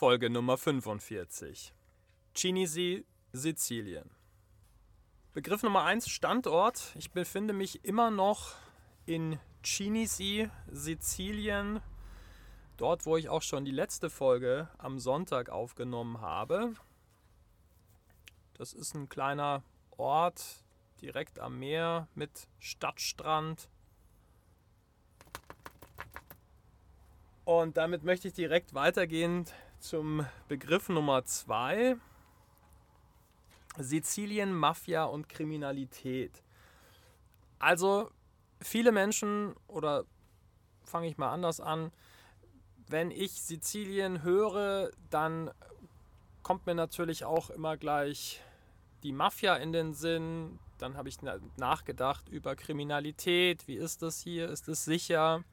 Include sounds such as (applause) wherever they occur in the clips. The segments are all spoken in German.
Folge Nummer 45. Cinisi, Sizilien. Begriff Nummer 1, Standort. Ich befinde mich immer noch in Cinisi, Sizilien. Dort, wo ich auch schon die letzte Folge am Sonntag aufgenommen habe. Das ist ein kleiner Ort direkt am Meer mit Stadtstrand. Und damit möchte ich direkt weitergehen zum Begriff Nummer zwei. Sizilien, Mafia und Kriminalität. Also viele Menschen, oder fange ich mal anders an, wenn ich Sizilien höre, dann kommt mir natürlich auch immer gleich die Mafia in den Sinn. Dann habe ich nachgedacht über Kriminalität. Wie ist das hier? Ist es sicher?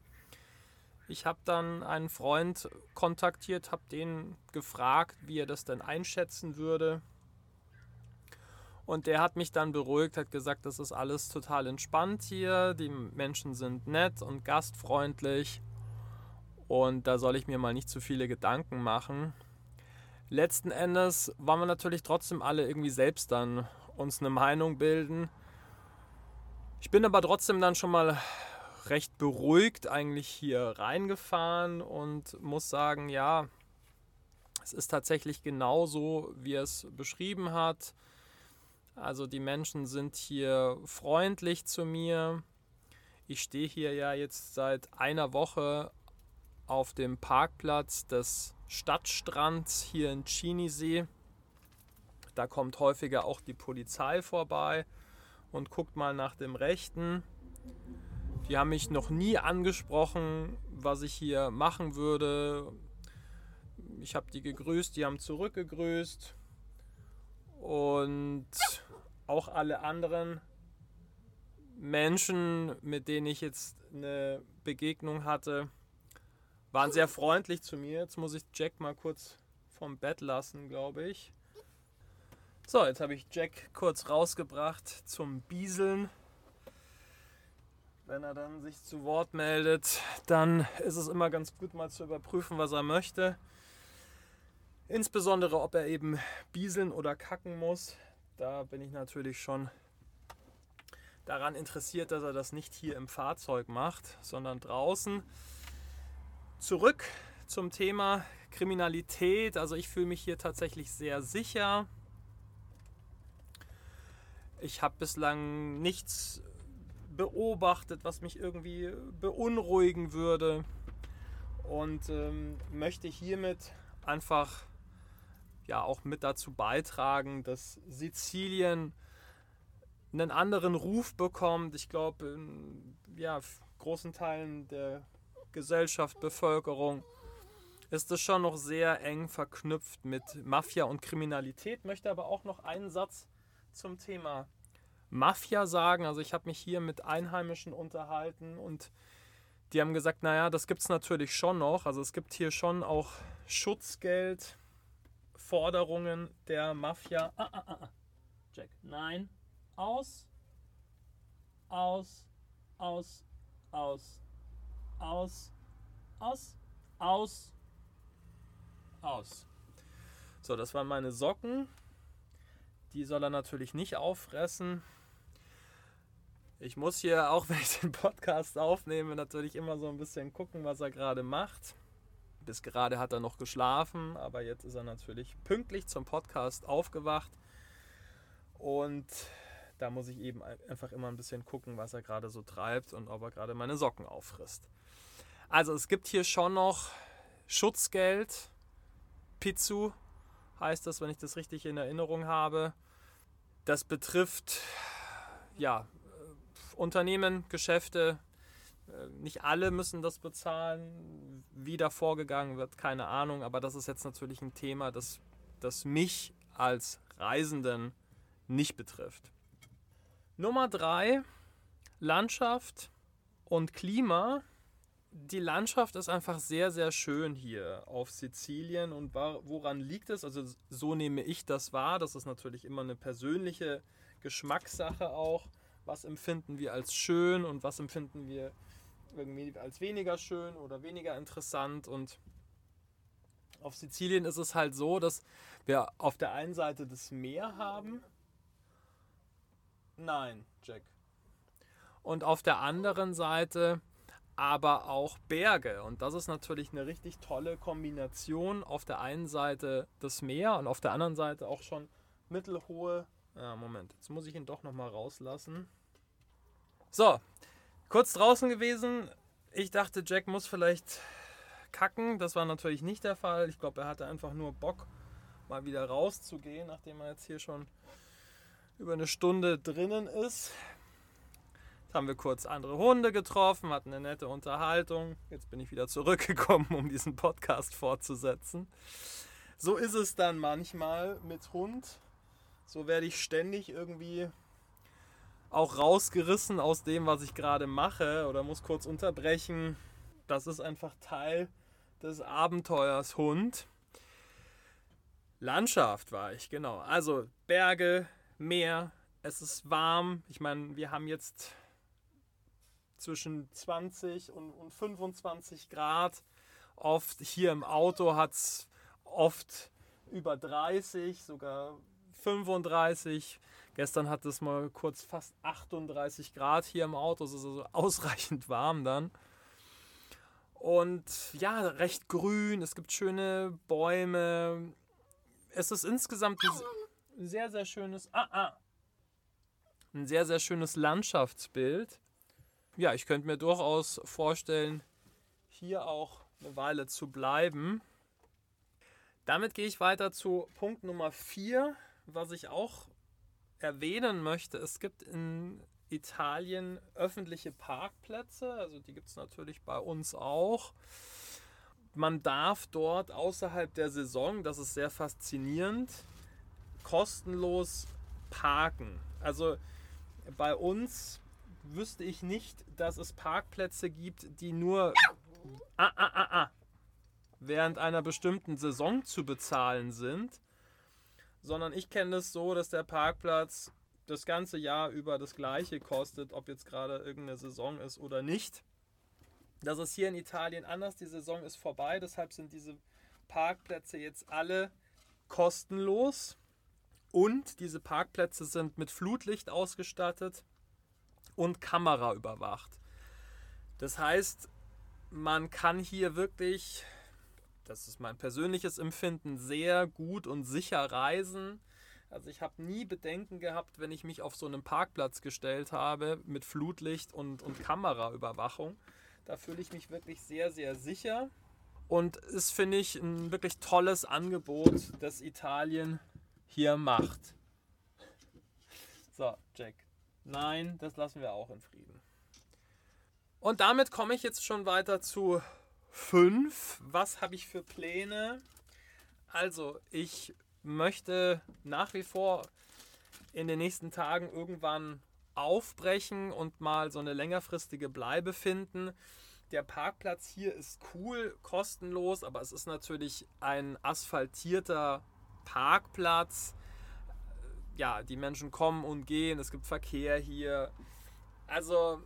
Ich habe dann einen Freund kontaktiert, habe den gefragt, wie er das denn einschätzen würde. Und der hat mich dann beruhigt, hat gesagt, das ist alles total entspannt hier, die Menschen sind nett und gastfreundlich und da soll ich mir mal nicht zu viele Gedanken machen. Letzten Endes wollen wir natürlich trotzdem alle irgendwie selbst dann uns eine Meinung bilden. Ich bin aber trotzdem dann schon mal recht beruhigt eigentlich hier reingefahren und muss sagen, ja, es ist tatsächlich genauso, wie er es beschrieben hat. Also die Menschen sind hier freundlich zu mir. Ich stehe hier ja jetzt seit einer Woche auf dem Parkplatz des Stadtstrands hier in Chinisee. Da kommt häufiger auch die Polizei vorbei und guckt mal nach dem Rechten. Die haben mich noch nie angesprochen, was ich hier machen würde. Ich habe die gegrüßt, die haben zurückgegrüßt. Und auch alle anderen Menschen, mit denen ich jetzt eine Begegnung hatte, waren sehr freundlich zu mir. Jetzt muss ich Jack mal kurz vom Bett lassen, glaube ich. So, jetzt habe ich Jack kurz rausgebracht zum Bieseln. Wenn er dann sich zu Wort meldet, dann ist es immer ganz gut mal zu überprüfen, was er möchte. Insbesondere, ob er eben bieseln oder kacken muss. Da bin ich natürlich schon daran interessiert, dass er das nicht hier im Fahrzeug macht, sondern draußen. Zurück zum Thema Kriminalität. Also ich fühle mich hier tatsächlich sehr sicher. Ich habe bislang nichts beobachtet, was mich irgendwie beunruhigen würde. Und ähm, möchte hiermit einfach ja auch mit dazu beitragen, dass Sizilien einen anderen Ruf bekommt. Ich glaube, in ja, großen Teilen der Gesellschaft, Bevölkerung ist es schon noch sehr eng verknüpft mit Mafia und Kriminalität. Möchte aber auch noch einen Satz zum Thema Mafia sagen. Also ich habe mich hier mit Einheimischen unterhalten und die haben gesagt, naja, das gibt es natürlich schon noch. Also es gibt hier schon auch Schutzgeldforderungen der Mafia. Ah, ah, ah, ah. Jack, nein. Aus. Aus. Aus. Aus. Aus. Aus. Aus. Aus. So, das waren meine Socken. Die soll er natürlich nicht auffressen. Ich muss hier, auch wenn ich den Podcast aufnehme, natürlich immer so ein bisschen gucken, was er gerade macht. Bis gerade hat er noch geschlafen, aber jetzt ist er natürlich pünktlich zum Podcast aufgewacht. Und da muss ich eben einfach immer ein bisschen gucken, was er gerade so treibt und ob er gerade meine Socken auffrisst. Also es gibt hier schon noch Schutzgeld. Pizzu heißt das, wenn ich das richtig in Erinnerung habe. Das betrifft ja Unternehmen, Geschäfte, äh, nicht alle müssen das bezahlen. Wie da vorgegangen wird, keine Ahnung. Aber das ist jetzt natürlich ein Thema, das, das mich als Reisenden nicht betrifft. Nummer drei, Landschaft und Klima. Die Landschaft ist einfach sehr, sehr schön hier auf Sizilien. Und woran liegt es? Also so nehme ich das wahr. Das ist natürlich immer eine persönliche Geschmackssache auch was empfinden wir als schön und was empfinden wir irgendwie als weniger schön oder weniger interessant. Und Auf Sizilien ist es halt so, dass wir auf der einen Seite das Meer haben. Nein, Jack. Und auf der anderen Seite aber auch Berge. Und das ist natürlich eine richtig tolle Kombination. Auf der einen Seite das Meer und auf der anderen Seite auch schon mittelhohe. Ja, Moment, jetzt muss ich ihn doch nochmal rauslassen. So, kurz draußen gewesen. Ich dachte, Jack muss vielleicht kacken. Das war natürlich nicht der Fall. Ich glaube, er hatte einfach nur Bock, mal wieder rauszugehen, nachdem er jetzt hier schon über eine Stunde drinnen ist haben wir kurz andere Hunde getroffen, hatten eine nette Unterhaltung. Jetzt bin ich wieder zurückgekommen, um diesen Podcast fortzusetzen. So ist es dann manchmal mit Hund. So werde ich ständig irgendwie auch rausgerissen aus dem, was ich gerade mache oder muss kurz unterbrechen. Das ist einfach Teil des Abenteuers Hund. Landschaft war ich, genau. Also Berge, Meer, es ist warm. Ich meine, wir haben jetzt zwischen 20 und, und 25 Grad. Oft hier im Auto hat es oft über 30, sogar 35. Gestern hat es mal kurz fast 38 Grad hier im Auto. Es ist also ausreichend warm dann. Und ja, recht grün. Es gibt schöne Bäume. Es ist insgesamt ein sehr, sehr schönes, ah, ah, ein sehr, sehr schönes Landschaftsbild ja, ich könnte mir durchaus vorstellen, hier auch eine Weile zu bleiben. Damit gehe ich weiter zu Punkt Nummer 4, was ich auch erwähnen möchte. Es gibt in Italien öffentliche Parkplätze, also die gibt es natürlich bei uns auch. Man darf dort außerhalb der Saison, das ist sehr faszinierend, kostenlos parken. Also bei uns wüsste ich nicht, dass es Parkplätze gibt, die nur ah, ah, ah, ah, während einer bestimmten Saison zu bezahlen sind, sondern ich kenne es so, dass der Parkplatz das ganze Jahr über das gleiche kostet, ob jetzt gerade irgendeine Saison ist oder nicht. Das ist hier in Italien anders. Die Saison ist vorbei, deshalb sind diese Parkplätze jetzt alle kostenlos. Und diese Parkplätze sind mit Flutlicht ausgestattet und Kamera überwacht. Das heißt, man kann hier wirklich, das ist mein persönliches Empfinden, sehr gut und sicher reisen. Also ich habe nie Bedenken gehabt, wenn ich mich auf so einen Parkplatz gestellt habe mit Flutlicht und, und Kameraüberwachung. Da fühle ich mich wirklich sehr, sehr sicher. Und ist, finde ich, ein wirklich tolles Angebot, das Italien hier macht. So, Jack. Nein, das lassen wir auch in Frieden. Und damit komme ich jetzt schon weiter zu 5. Was habe ich für Pläne? Also, ich möchte nach wie vor in den nächsten Tagen irgendwann aufbrechen und mal so eine längerfristige Bleibe finden. Der Parkplatz hier ist cool, kostenlos, aber es ist natürlich ein asphaltierter Parkplatz ja, die Menschen kommen und gehen, es gibt Verkehr hier. Also,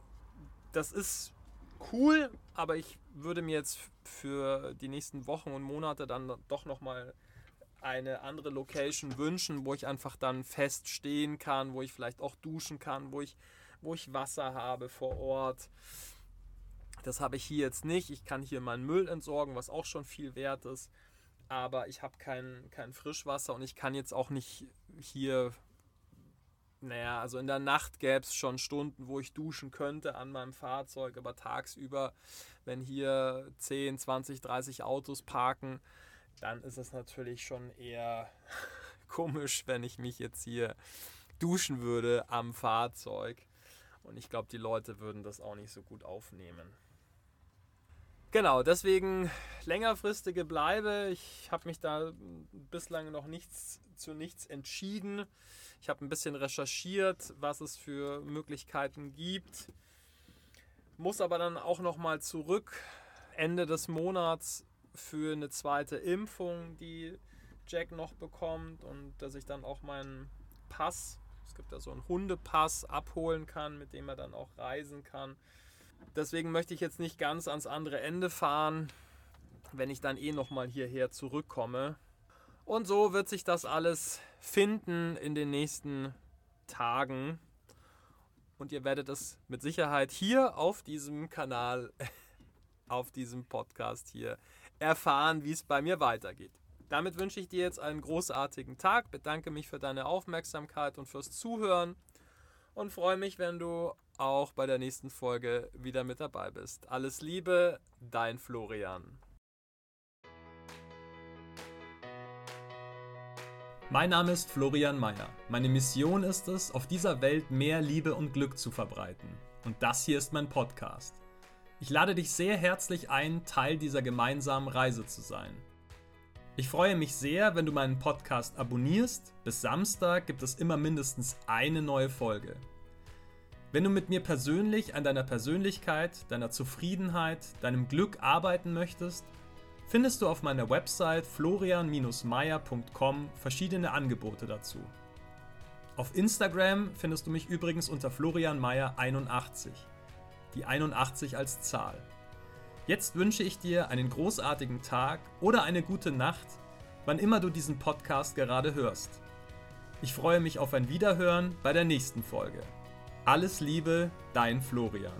das ist cool, aber ich würde mir jetzt für die nächsten Wochen und Monate dann doch nochmal eine andere Location wünschen, wo ich einfach dann fest stehen kann, wo ich vielleicht auch duschen kann, wo ich, wo ich Wasser habe vor Ort. Das habe ich hier jetzt nicht. Ich kann hier meinen Müll entsorgen, was auch schon viel wert ist aber ich habe kein, kein Frischwasser und ich kann jetzt auch nicht hier, naja, also in der Nacht gäbe es schon Stunden, wo ich duschen könnte an meinem Fahrzeug, aber tagsüber, wenn hier 10, 20, 30 Autos parken, dann ist es natürlich schon eher (laughs) komisch, wenn ich mich jetzt hier duschen würde am Fahrzeug. Und ich glaube, die Leute würden das auch nicht so gut aufnehmen. Genau, deswegen längerfristige Bleibe. Ich habe mich da bislang noch nichts zu nichts entschieden. Ich habe ein bisschen recherchiert, was es für Möglichkeiten gibt. Muss aber dann auch noch mal zurück Ende des Monats für eine zweite Impfung, die Jack noch bekommt und dass ich dann auch meinen Pass, es gibt da so einen Hundepass, abholen kann, mit dem er dann auch reisen kann. Deswegen möchte ich jetzt nicht ganz ans andere Ende fahren. wenn ich dann eh nochmal hierher zurückkomme. Und so wird sich das alles finden in den nächsten Tagen. Und ihr werdet es mit Sicherheit hier auf diesem Kanal, (laughs) auf diesem Podcast hier erfahren, wie es bei mir weitergeht. Damit wünsche ich dir jetzt einen großartigen Tag, bedanke mich für deine Aufmerksamkeit und fürs Zuhören und freue mich, wenn du auch bei der nächsten Folge wieder mit dabei bist. Alles Liebe, dein Florian. Mein Name ist Florian Mayer. Meine Mission ist es, auf dieser Welt mehr Liebe und Glück zu verbreiten. Und das hier ist mein Podcast. Ich lade dich sehr herzlich ein, Teil dieser gemeinsamen Reise zu sein. Ich freue mich sehr, wenn du meinen Podcast abonnierst. Bis Samstag gibt es immer mindestens eine neue Folge. Wenn du mit mir persönlich an deiner Persönlichkeit, deiner Zufriedenheit, deinem Glück arbeiten möchtest, findest du auf meiner Website florian-meier.com verschiedene Angebote dazu. Auf Instagram findest du mich übrigens unter florianmeier81, die 81 als Zahl. Jetzt wünsche ich dir einen großartigen Tag oder eine gute Nacht, wann immer du diesen Podcast gerade hörst. Ich freue mich auf ein Wiederhören bei der nächsten Folge. Alles Liebe, dein Florian.